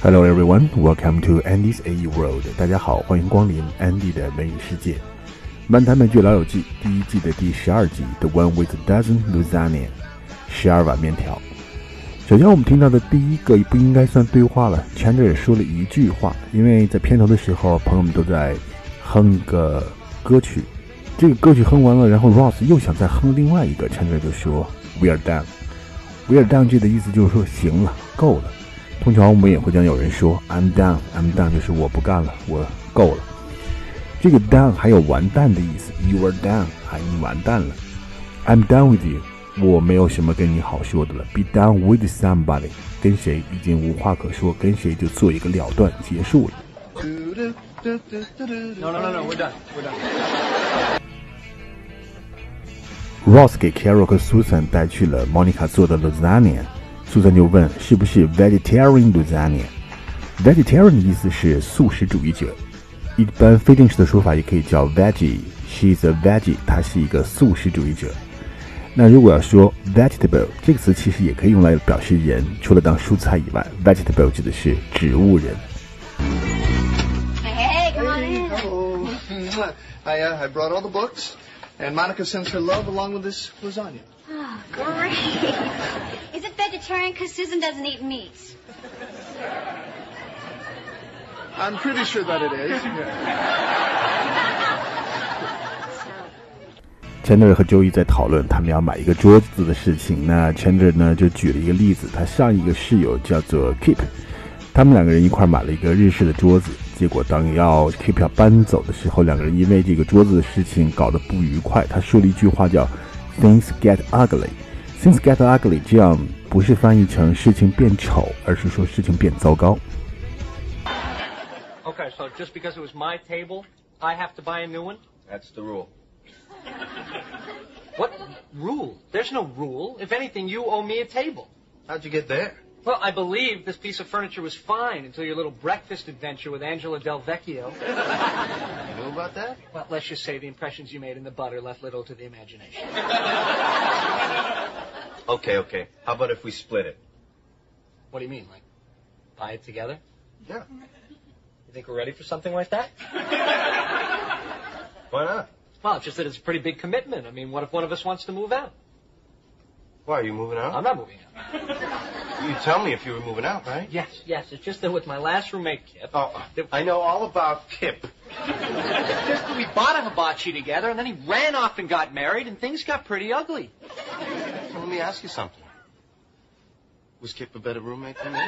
Hello everyone, welcome to Andy's AE World。大家好，欢迎光临 Andy 的美语世界。漫谈美剧老友记第一季的第十二集，The One with a Dozen Lasagna，十二碗面条。首先我们听到的第一个不应该算对话了，Chandler 说了一句话，因为在片头的时候，朋友们都在哼一个歌曲，这个歌曲哼完了，然后 Ross 又想再哼另外一个，Chandler 就说 We are done。We are done 这的意思就是说行了，够了。通常我们也会将有人说 I'm done，I'm done 就是我不干了，我够了。这个 done 还有完蛋的意思，You are done，还，你完蛋了。I'm done with you，我没有什么跟你好说的了。Be done with somebody，跟谁已经无话可说，跟谁就做一个了断，结束了。No, no, no, no, we're done. We're done. Ross 给 Carol 和 Susan 带去了 Monica 做的 lasagna。Susan 就问是不是 vegetarian lasagna？vegetarian 的意思是素食主义者，一般非正式的说法也可以叫 veggie。She's a veggie，她是一个素食主义者。那如果要说 vegetable 这个词，其实也可以用来表示人，除了当蔬菜以外，vegetable 指的是植物人。Hey, come on in. Oh, I, uh, I brought all the books, and Monica sends her love along with this lasagna. Oh, great. Vegetarian? Because Susan doesn't eat meat. I'm pretty sure that it is. Yeah. Chandler 和 Joey 在讨论他们要买一个桌子的事情。那 Chandler 呢就举了一个例子，他上一个室友叫做 Keep，他们两个人一块买了一个日式的桌子。结果当要 Keep 要搬走的时候，两个人因为这个桌子的事情搞得不愉快。他说了一句话叫 “Things get ugly”。Things get ugly 这样不是翻译成事情变丑，而是说事情变糟糕。 Okay, so just because it was my table, I have to buy a new one? That's the rule. What rule? There's no rule. If anything, you owe me a table. How'd you get there? Well, I believe this piece of furniture was fine until your little breakfast adventure with Angela Del Vecchio. You knew about that? Well, let's just say the impressions you made in the butter left little to the imagination. Okay, okay. How about if we split it? What do you mean, like buy it together? Yeah. You think we're ready for something like that? Why not? Well, it's just that it's a pretty big commitment. I mean, what if one of us wants to move out? Why, are you moving out? I'm not moving out. You tell me if you were moving out, right? Yes, yes. It's just that with my last roommate, Kip, Oh, I know all about Kip. It's just that we bought a hibachi together, and then he ran off and got married, and things got pretty ugly. Let me ask you something. Was Kip a better roommate than me?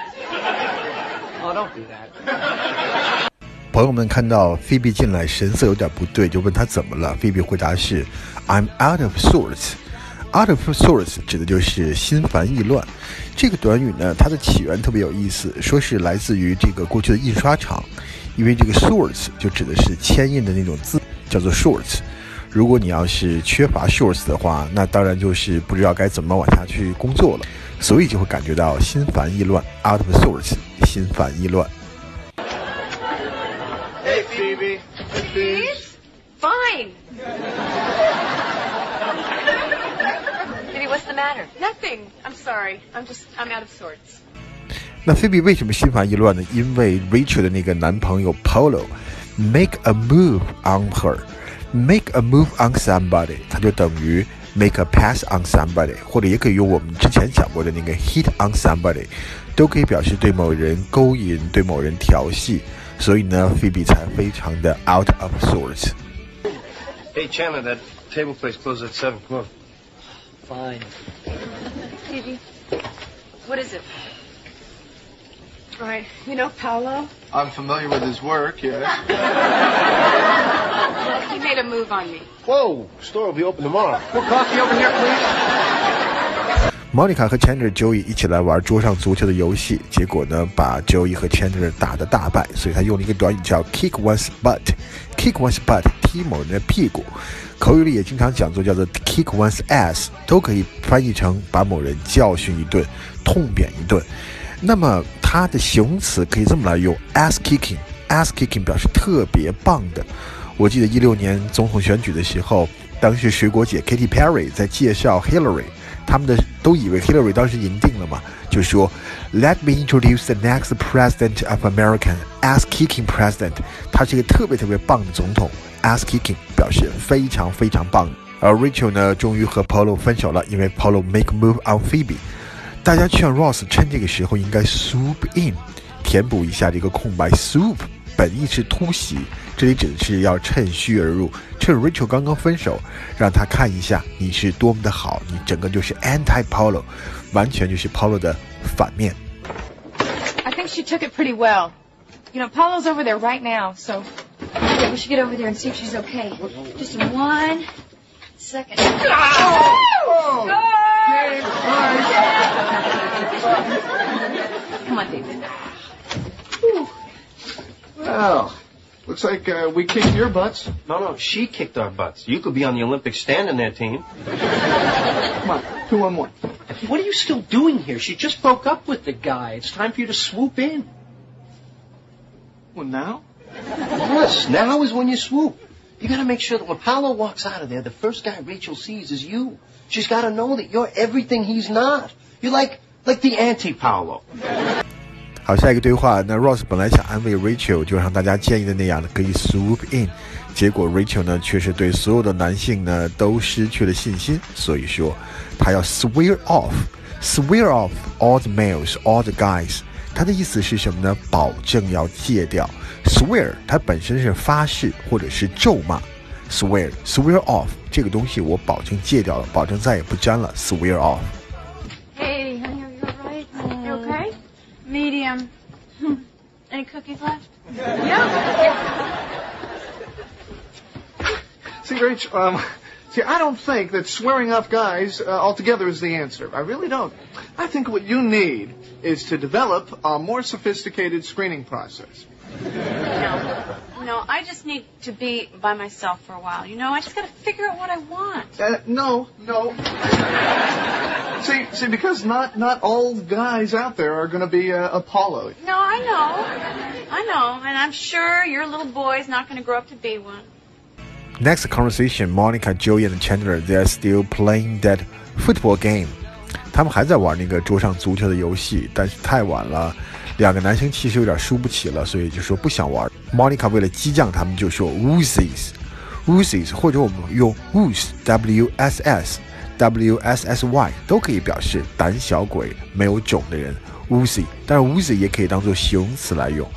Oh, don't do that. 朋友们看到菲比进来，神色有点不对，就问他怎么了。菲比回答是：“I'm out of sorts。” Out of sorts 指的就是心烦意乱。这个短语呢，它的起源特别有意思，说是来自于这个过去的印刷厂，因为这个 sorts 就指的是铅印的那种字，叫做 shorts。如果你要是缺乏 shorts 的话，那当然就是不知道该怎么往下去工作了，所以就会感觉到心烦意乱。Out of sorts，心烦意乱。Hey, Phoebe. Hey, please. Fine. Maybe what's the matter? Nothing. I'm sorry. I'm just I'm out of sorts. 那菲比为什么心烦意乱呢？因为 Rachel 的那个男朋友 Polo make a move on her，make a move on somebody，它就等于 make a pass on somebody，或者也可以用我们之前讲过的那个 hit on somebody，都可以表示对某人勾引、对某人调戏。所以呢，菲比才非常的 out of sorts。 Hey, Chandler, that table place closes at 7. Come on. Fine. Phoebe, what is it? All right. You know Paolo? I'm familiar with his work, yeah. He made a move on me. Whoa, store will be open tomorrow. More coffee over here, please. Monica 和 Chandler、Joey 一起来玩桌上足球的游戏，结果呢，把 Joey 和 Chandler 打得大败，所以他用了一个短语叫 kick one's butt。kick one's butt，踢某人的屁股。口语里也经常讲做叫做 kick one's ass，都可以翻译成把某人教训一顿、痛扁一顿。那么它的形容词可以这么来用：ass kicking。ass kicking 表示特别棒的。我记得一六年总统选举的时候，当时水果姐 Katy Perry 在介绍 Hillary。他们的都以为 Hillary 当时赢定了嘛，就说 Let me introduce the next president of American ass kicking president。他是一个特别特别棒的总统，ass kicking 表示非常非常棒。而 Rachel 呢，终于和 Polo 分手了，因为 Polo make move on Phoebe。大家劝 Ross 趁这个时候应该 swoop in，填补一下这个空白。swoop 本意是突袭，这里指的是要趁虚而入，趁 Rachel 刚刚分手，让他看一下你是多么的好，你整个就是 anti Polo，完全就是 Polo 的反面。 I think she took it pretty well. You know, Paulo's over there right now, so Yeah, we should get over there and see if she's okay. Just one second. come on, David. Well, looks like uh, we kicked your butts. No, no, she kicked our butts. You could be on the Olympic standing there team. Come on, two on one. What are you still doing here? She just broke up with the guy. It's time for you to swoop in. Well, now? Yes, now is when you swoop. You gotta make sure that when Paolo walks out of there, the first guy Rachel sees is you. She's gotta know that you're everything he's not. You're like, like the anti-Paolo. 好，下一个对话。那 Ross 本来想安慰 Rachel，就像大家建议的那样，可以 swoop in。结果 Rachel 呢，却是对所有的男性呢都失去了信心，所以说她要 swear off，swear off all the males, all the guys。他的意思是什么呢？保证要戒掉。swear 它本身是发誓或者是咒骂。swear swear off 这个东西我保证戒掉了，保证再也不沾了。swear off。See, um, see, I don't think that swearing off guys uh, altogether is the answer. I really don't. I think what you need is to develop a more sophisticated screening process. No. No, I just need to be by myself for a while. You know, I just gotta figure out what I want. Uh, no, no. see, see, because not not all guys out there are going to be uh, Apollo. No, I know. I know. And I'm sure your little boy's not gonna grow up to be one. Next conversation, Monica, Joey, and Chandler they are still playing that football game. 他们还在玩那个桌上足球的游戏，但是太晚了，两个男生其实有点输不起了，所以就说不想玩。Monica 为了激将他们，就说 wussies，wussies，或者我们用 wuss，w s s，w s s y 都可以表示胆小鬼、没有种的人。wussy，但是 wussy 也可以当做形容词来用。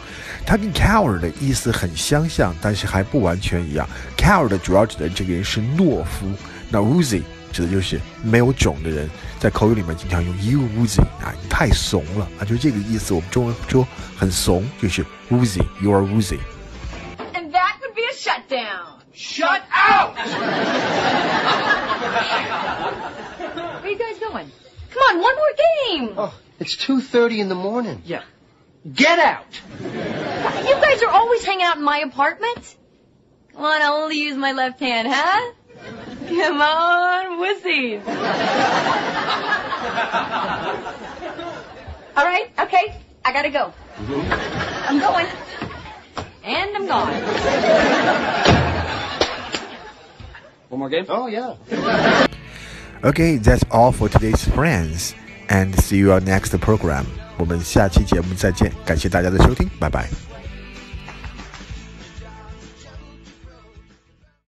它跟 coward 的意思很相像，但是还不完全一样。coward 主要指的这个人是懦夫，那 wussy 指的就是没有种的人，在口语里面经常用 you woozy 啊，你太怂了啊，就是这个意思。我们中文说很怂，就是 woozy，you are woozy。And that would be a shutdown. Shut out! Where are you guys going? Come on, one more game. It's 2.30 in the morning. Yeah. Get out! You guys are always hanging out in my apartment? Come on, I'll only use my left hand, huh? Come on, wussies. All right, okay, I gotta go. Mm-hmm. I'm going. And I'm gone. One more game? Oh, yeah. Okay, that's all for today's friends, and see you on next program. 我们下期节目再见，感谢大家的收听，拜拜。